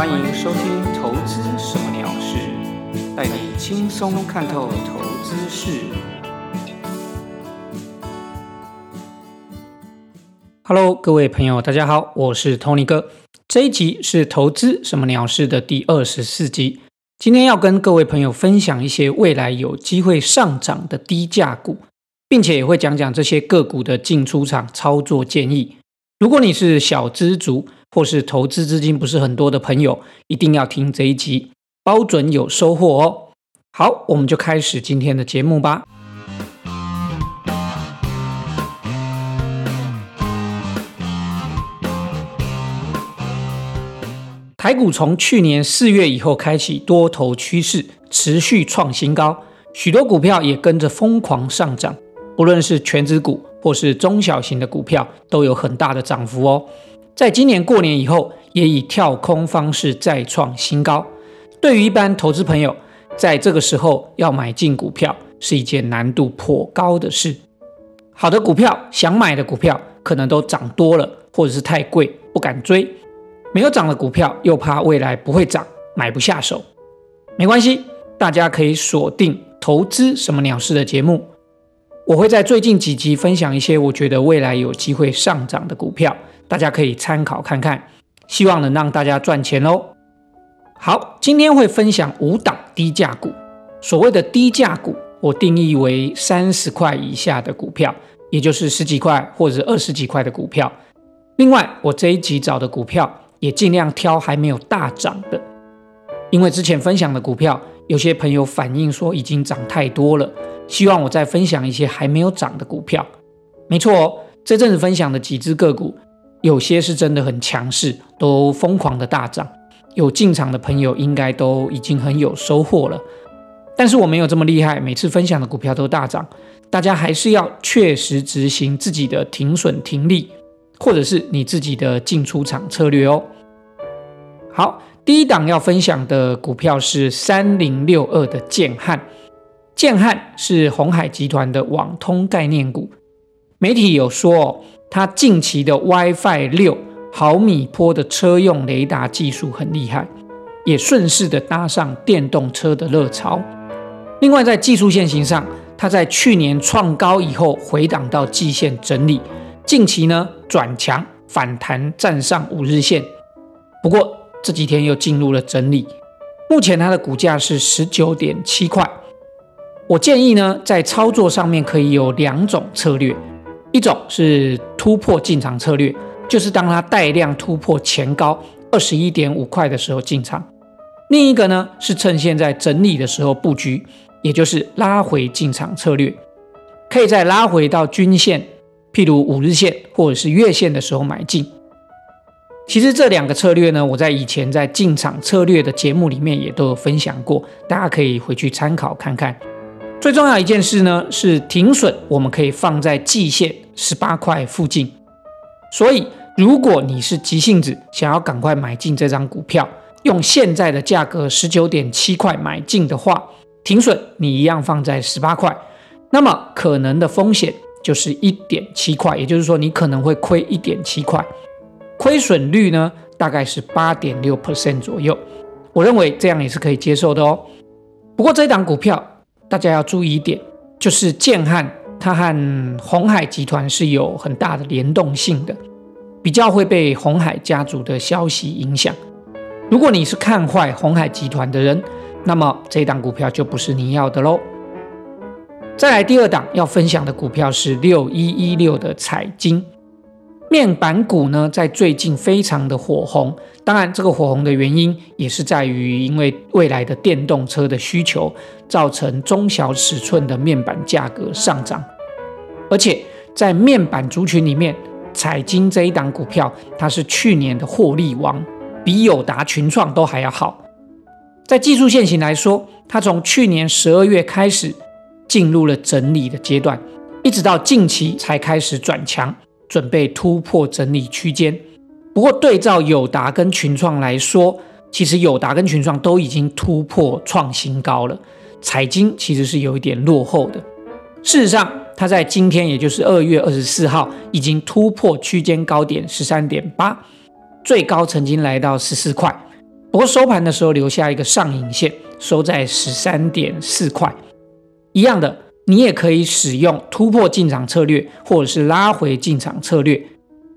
欢迎收听《投资什么鸟事》，带你轻松看透投资事。Hello，各位朋友，大家好，我是 Tony 哥。这一集是《投资什么鸟事》的第二十四集。今天要跟各位朋友分享一些未来有机会上涨的低价股，并且也会讲讲这些个股的进出场操作建议。如果你是小资族，或是投资资金不是很多的朋友，一定要听这一集，包准有收获哦。好，我们就开始今天的节目吧。台股从去年四月以后开启多头趋势，持续创新高，许多股票也跟着疯狂上涨，不论是全指股或是中小型的股票，都有很大的涨幅哦。在今年过年以后，也以跳空方式再创新高。对于一般投资朋友，在这个时候要买进股票是一件难度颇高的事。好的股票，想买的股票可能都涨多了，或者是太贵不敢追；没有涨的股票，又怕未来不会涨，买不下手。没关系，大家可以锁定《投资什么鸟事》的节目，我会在最近几集分享一些我觉得未来有机会上涨的股票。大家可以参考看看，希望能让大家赚钱哦。好，今天会分享五档低价股。所谓的低价股，我定义为三十块以下的股票，也就是十几块或者二十几块的股票。另外，我这一集找的股票也尽量挑还没有大涨的，因为之前分享的股票，有些朋友反映说已经涨太多了，希望我再分享一些还没有涨的股票。没错哦，这阵子分享的几只个股。有些是真的很强势，都疯狂的大涨，有进场的朋友应该都已经很有收获了。但是我没有这么厉害，每次分享的股票都大涨，大家还是要确实执行自己的停损停利，或者是你自己的进出场策略哦。好，第一档要分享的股票是三零六二的建汉，建汉是红海集团的网通概念股，媒体有说。它近期的 WiFi 六毫米波的车用雷达技术很厉害，也顺势的搭上电动车的热潮。另外，在技术线型上，它在去年创高以后回档到季线整理，近期呢转强反弹站上五日线，不过这几天又进入了整理。目前它的股价是十九点七块。我建议呢，在操作上面可以有两种策略。一种是突破进场策略，就是当它带量突破前高二十一点五块的时候进场；另一个呢是趁现在整理的时候布局，也就是拉回进场策略，可以在拉回到均线，譬如五日线或者是月线的时候买进。其实这两个策略呢，我在以前在进场策略的节目里面也都有分享过，大家可以回去参考看看。最重要一件事呢，是停损，我们可以放在季线十八块附近。所以，如果你是急性子，想要赶快买进这张股票，用现在的价格十九点七块买进的话，停损你一样放在十八块，那么可能的风险就是一点七块，也就是说你可能会亏一点七块，亏损率呢大概是八点六 percent 左右。我认为这样也是可以接受的哦。不过这一档股票。大家要注意一点，就是建汉它和红海集团是有很大的联动性的，比较会被红海家族的消息影响。如果你是看坏红海集团的人，那么这档股票就不是你要的喽。再来第二档要分享的股票是六一一六的彩金。面板股呢，在最近非常的火红。当然，这个火红的原因也是在于，因为未来的电动车的需求，造成中小尺寸的面板价格上涨。而且，在面板族群里面，彩金这一档股票，它是去年的获利王，比友达、群创都还要好。在技术线型来说，它从去年十二月开始进入了整理的阶段，一直到近期才开始转强。准备突破整理区间，不过对照友达跟群创来说，其实友达跟群创都已经突破创新高了。彩金其实是有一点落后的。事实上，它在今天，也就是二月二十四号，已经突破区间高点十三点八，最高曾经来到十四块。不过收盘的时候留下一个上影线，收在十三点四块。一样的，你也可以使用突破进场策略，或者是拉回进场策略。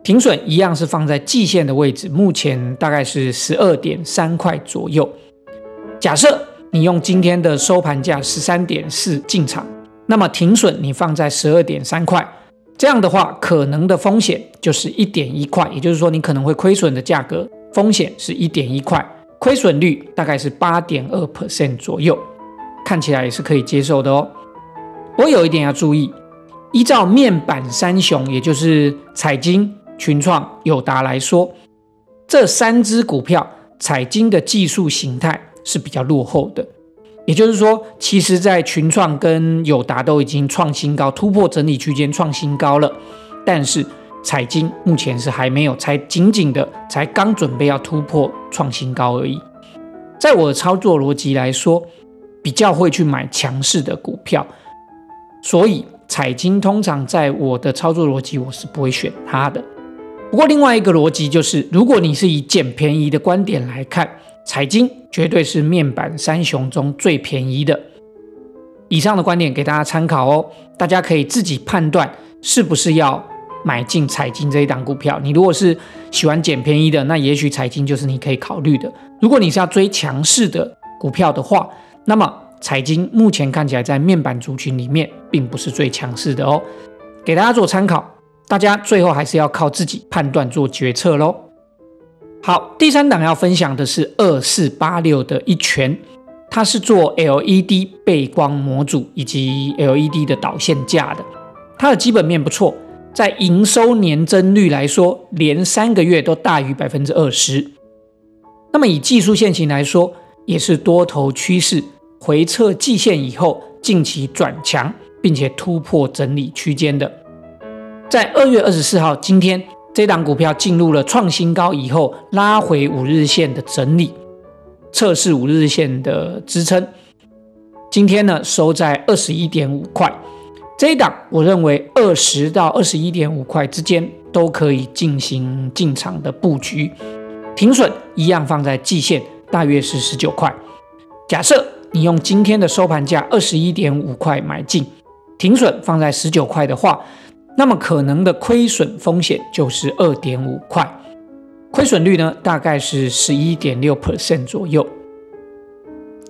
停损一样是放在季线的位置，目前大概是十二点三块左右。假设你用今天的收盘价十三点四进场，那么停损你放在十二点三块，这样的话可能的风险就是一点一块，也就是说你可能会亏损的价格风险是一点一块，亏损率大概是八点二 percent 左右，看起来也是可以接受的哦。我有一点要注意，依照面板三雄，也就是彩金。群创、友达来说，这三只股票彩金的技术形态是比较落后的。也就是说，其实，在群创跟友达都已经创新高、突破整理区间创新高了，但是彩金目前是还没有，才紧紧的才刚准备要突破创新高而已。在我的操作逻辑来说，比较会去买强势的股票，所以彩金通常在我的操作逻辑，我是不会选它的。不过，另外一个逻辑就是，如果你是以捡便宜的观点来看，彩金绝对是面板三雄中最便宜的。以上的观点给大家参考哦，大家可以自己判断是不是要买进彩金这一档股票。你如果是喜欢捡便宜的，那也许彩金就是你可以考虑的。如果你是要追强势的股票的话，那么彩金目前看起来在面板族群里面并不是最强势的哦，给大家做参考。大家最后还是要靠自己判断做决策喽。好，第三档要分享的是二四八六的一拳，它是做 LED 背光模组以及 LED 的导线架的，它的基本面不错，在营收年增率来说，连三个月都大于百分之二十。那么以技术线型来说，也是多头趋势，回撤季线以后，近期转强，并且突破整理区间的。在二月二十四号，今天这档股票进入了创新高以后，拉回五日线的整理，测试五日线的支撑。今天呢，收在二十一点五块。这一档，我认为二十到二十一点五块之间都可以进行进场的布局。停损一样放在季线，大约是十九块。假设你用今天的收盘价二十一点五块买进，停损放在十九块的话。那么可能的亏损风险就是二点五块，亏损率呢大概是十一点六 percent 左右。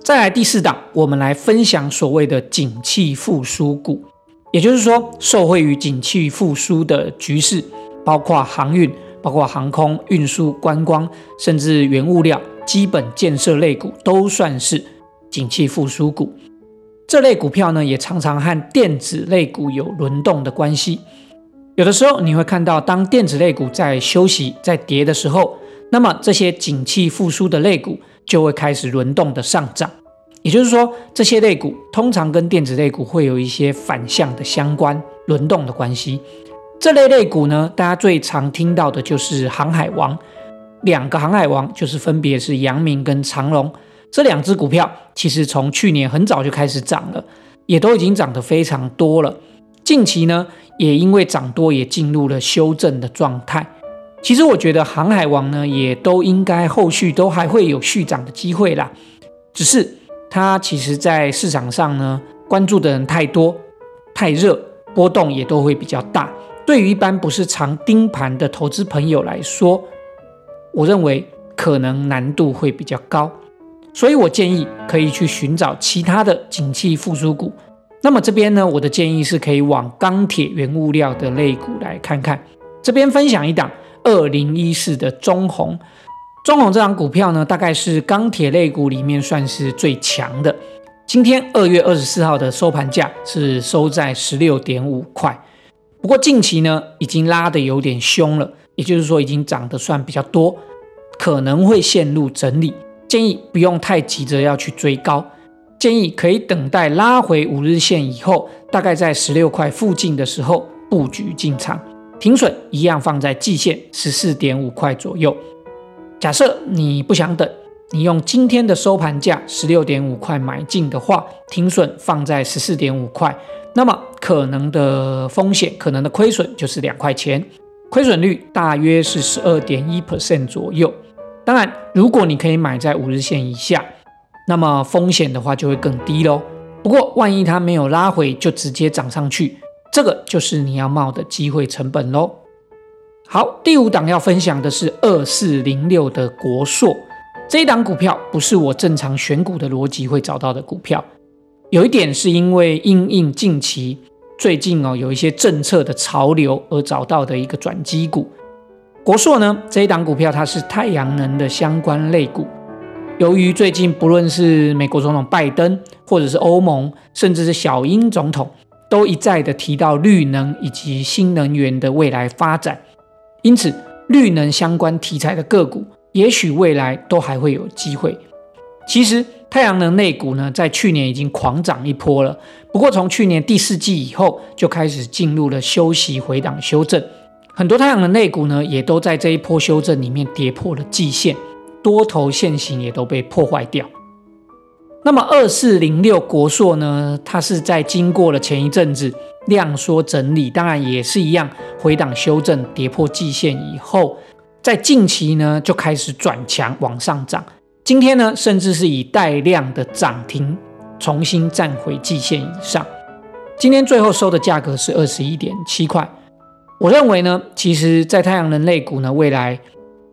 再来第四档，我们来分享所谓的景气复苏股，也就是说受惠于景气复苏的局势，包括航运、包括航空运输、观光，甚至原物料、基本建设类股都算是景气复苏股。这类股票呢，也常常和电子类股有轮动的关系。有的时候你会看到，当电子类股在休息、在跌的时候，那么这些景气复苏的类股就会开始轮动的上涨。也就是说，这些类股通常跟电子类股会有一些反向的相关轮动的关系。这类类股呢，大家最常听到的就是航海王，两个航海王就是分别是阳明跟长隆。这两只股票其实从去年很早就开始涨了，也都已经涨得非常多了。近期呢，也因为涨多，也进入了修正的状态。其实我觉得航海王呢，也都应该后续都还会有续涨的机会啦。只是它其实在市场上呢，关注的人太多、太热，波动也都会比较大。对于一般不是常盯盘的投资朋友来说，我认为可能难度会比较高。所以我建议可以去寻找其他的景气复苏股。那么这边呢，我的建议是可以往钢铁原物料的类股来看看。这边分享一档二零一四的中红，中红这档股票呢，大概是钢铁类股里面算是最强的。今天二月二十四号的收盘价是收在十六点五块，不过近期呢已经拉得有点凶了，也就是说已经涨得算比较多，可能会陷入整理。建议不用太急着要去追高，建议可以等待拉回五日线以后，大概在十六块附近的时候布局进场，停损一样放在季线十四点五块左右。假设你不想等，你用今天的收盘价十六点五块买进的话，停损放在十四点五块，那么可能的风险、可能的亏损就是两块钱，亏损率大约是十二点一 percent 左右。当然，如果你可以买在五日线以下，那么风险的话就会更低喽。不过，万一它没有拉回就直接涨上去，这个就是你要冒的机会成本喽。好，第五档要分享的是二四零六的国硕，这一档股票不是我正常选股的逻辑会找到的股票。有一点是因为因应近期最近哦有一些政策的潮流而找到的一个转机股。国硕呢这一档股票它是太阳能的相关类股，由于最近不论是美国总统拜登，或者是欧盟，甚至是小英总统，都一再的提到绿能以及新能源的未来发展，因此绿能相关题材的个股，也许未来都还会有机会。其实。太阳能类股呢，在去年已经狂涨一波了。不过从去年第四季以后，就开始进入了休息回档修正。很多太阳能类股呢，也都在这一波修正里面跌破了季线，多头线型也都被破坏掉。那么二四零六国硕呢，它是在经过了前一阵子量缩整理，当然也是一样回档修正跌破季线以后，在近期呢就开始转强往上涨。今天呢，甚至是以带量的涨停重新站回季线以上。今天最后收的价格是二十一点七块。我认为呢，其实，在太阳能类股呢，未来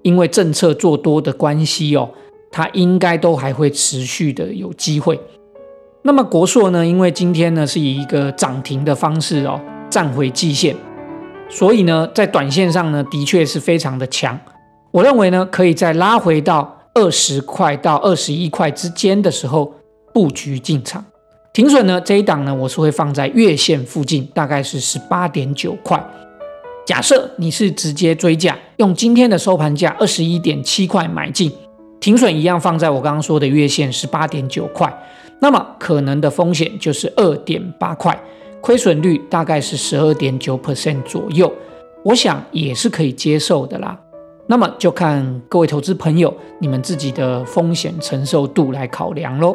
因为政策做多的关系哦，它应该都还会持续的有机会。那么国硕呢，因为今天呢是以一个涨停的方式哦站回季线，所以呢，在短线上呢，的确是非常的强。我认为呢，可以再拉回到。二十块到二十一块之间的时候布局进场，停损呢这一档呢我是会放在月线附近，大概是十八点九块。假设你是直接追价，用今天的收盘价二十一点七块买进，停损一样放在我刚刚说的月线十八点九块，那么可能的风险就是二点八块，亏损率大概是十二点九 percent 左右，我想也是可以接受的啦。那么就看各位投资朋友你们自己的风险承受度来考量喽。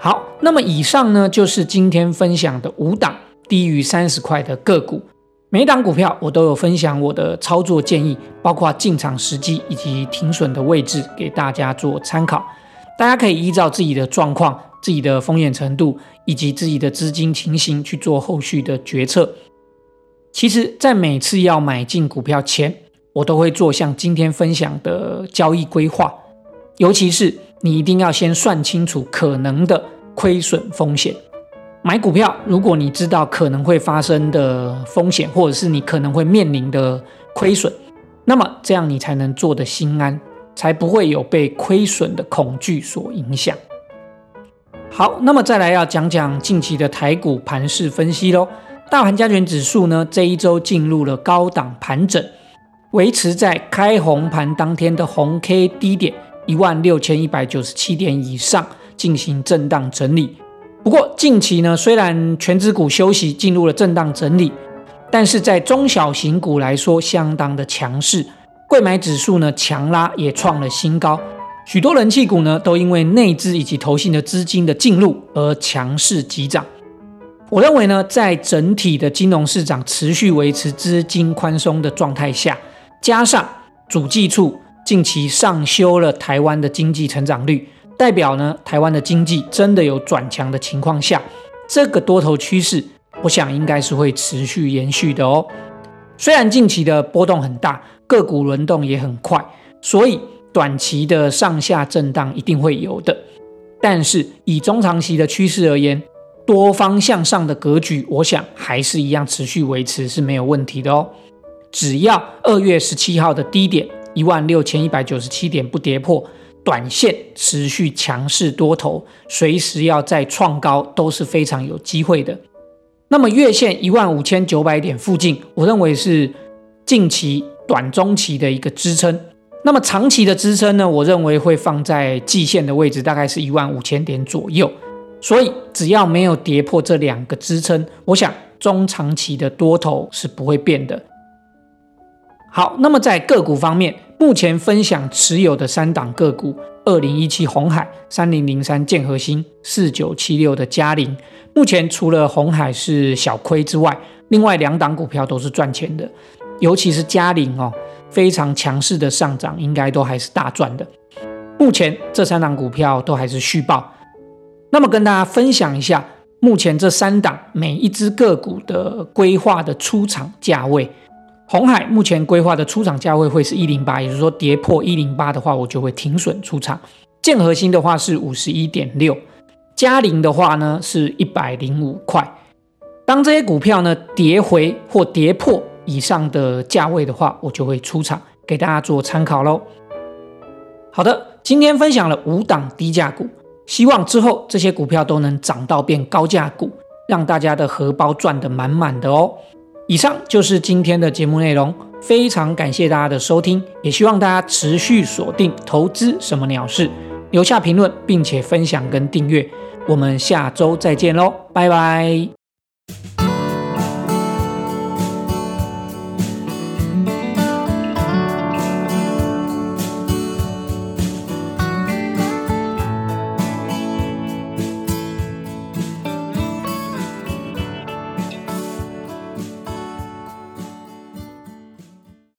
好，那么以上呢就是今天分享的五档低于三十块的个股，每档股票我都有分享我的操作建议，包括进场时机以及停损的位置，给大家做参考。大家可以依照自己的状况、自己的风险程度以及自己的资金情形去做后续的决策。其实，在每次要买进股票前，我都会做像今天分享的交易规划，尤其是你一定要先算清楚可能的亏损风险。买股票，如果你知道可能会发生的风险，或者是你可能会面临的亏损，那么这样你才能做的心安，才不会有被亏损的恐惧所影响。好，那么再来要讲讲近期的台股盘势分析喽。大盘加权指数呢，这一周进入了高档盘整。维持在开红盘当天的红 K 低点一万六千一百九十七点以上进行震荡整理。不过近期呢，虽然全指股休息进入了震荡整理，但是在中小型股来说相当的强势。贵买指数呢强拉也创了新高，许多人气股呢都因为内资以及投信的资金的进入而强势急涨。我认为呢，在整体的金融市场持续维持资金宽松的状态下。加上主计处近期上修了台湾的经济成长率，代表呢台湾的经济真的有转强的情况下，这个多头趋势，我想应该是会持续延续的哦。虽然近期的波动很大，个股轮动也很快，所以短期的上下震荡一定会有的。但是以中长期的趋势而言，多方向上的格局，我想还是一样持续维持是没有问题的哦。只要二月十七号的低点一万六千一百九十七点不跌破，短线持续强势多头，随时要再创高都是非常有机会的。那么月线一万五千九百点附近，我认为是近期短中期的一个支撑。那么长期的支撑呢？我认为会放在季线的位置，大概是一万五千点左右。所以只要没有跌破这两个支撑，我想中长期的多头是不会变的。好，那么在个股方面，目前分享持有的三档个股：二零一七红海、三零零三建和兴、四九七六的嘉陵。目前除了红海是小亏之外，另外两档股票都是赚钱的。尤其是嘉陵哦，非常强势的上涨，应该都还是大赚的。目前这三档股票都还是续报。那么跟大家分享一下，目前这三档每一只个股的规划的出场价位。红海目前规划的出厂价位会是一零八，也就是说跌破一零八的话，我就会停损出场。建核心的话是五十一点六，嘉陵的话呢是一百零五块。当这些股票呢跌回或跌破以上的价位的话，我就会出场，给大家做参考喽。好的，今天分享了五档低价股，希望之后这些股票都能涨到变高价股，让大家的荷包赚得满满的哦。以上就是今天的节目内容，非常感谢大家的收听，也希望大家持续锁定投资什么鸟事，留下评论，并且分享跟订阅。我们下周再见喽，拜拜。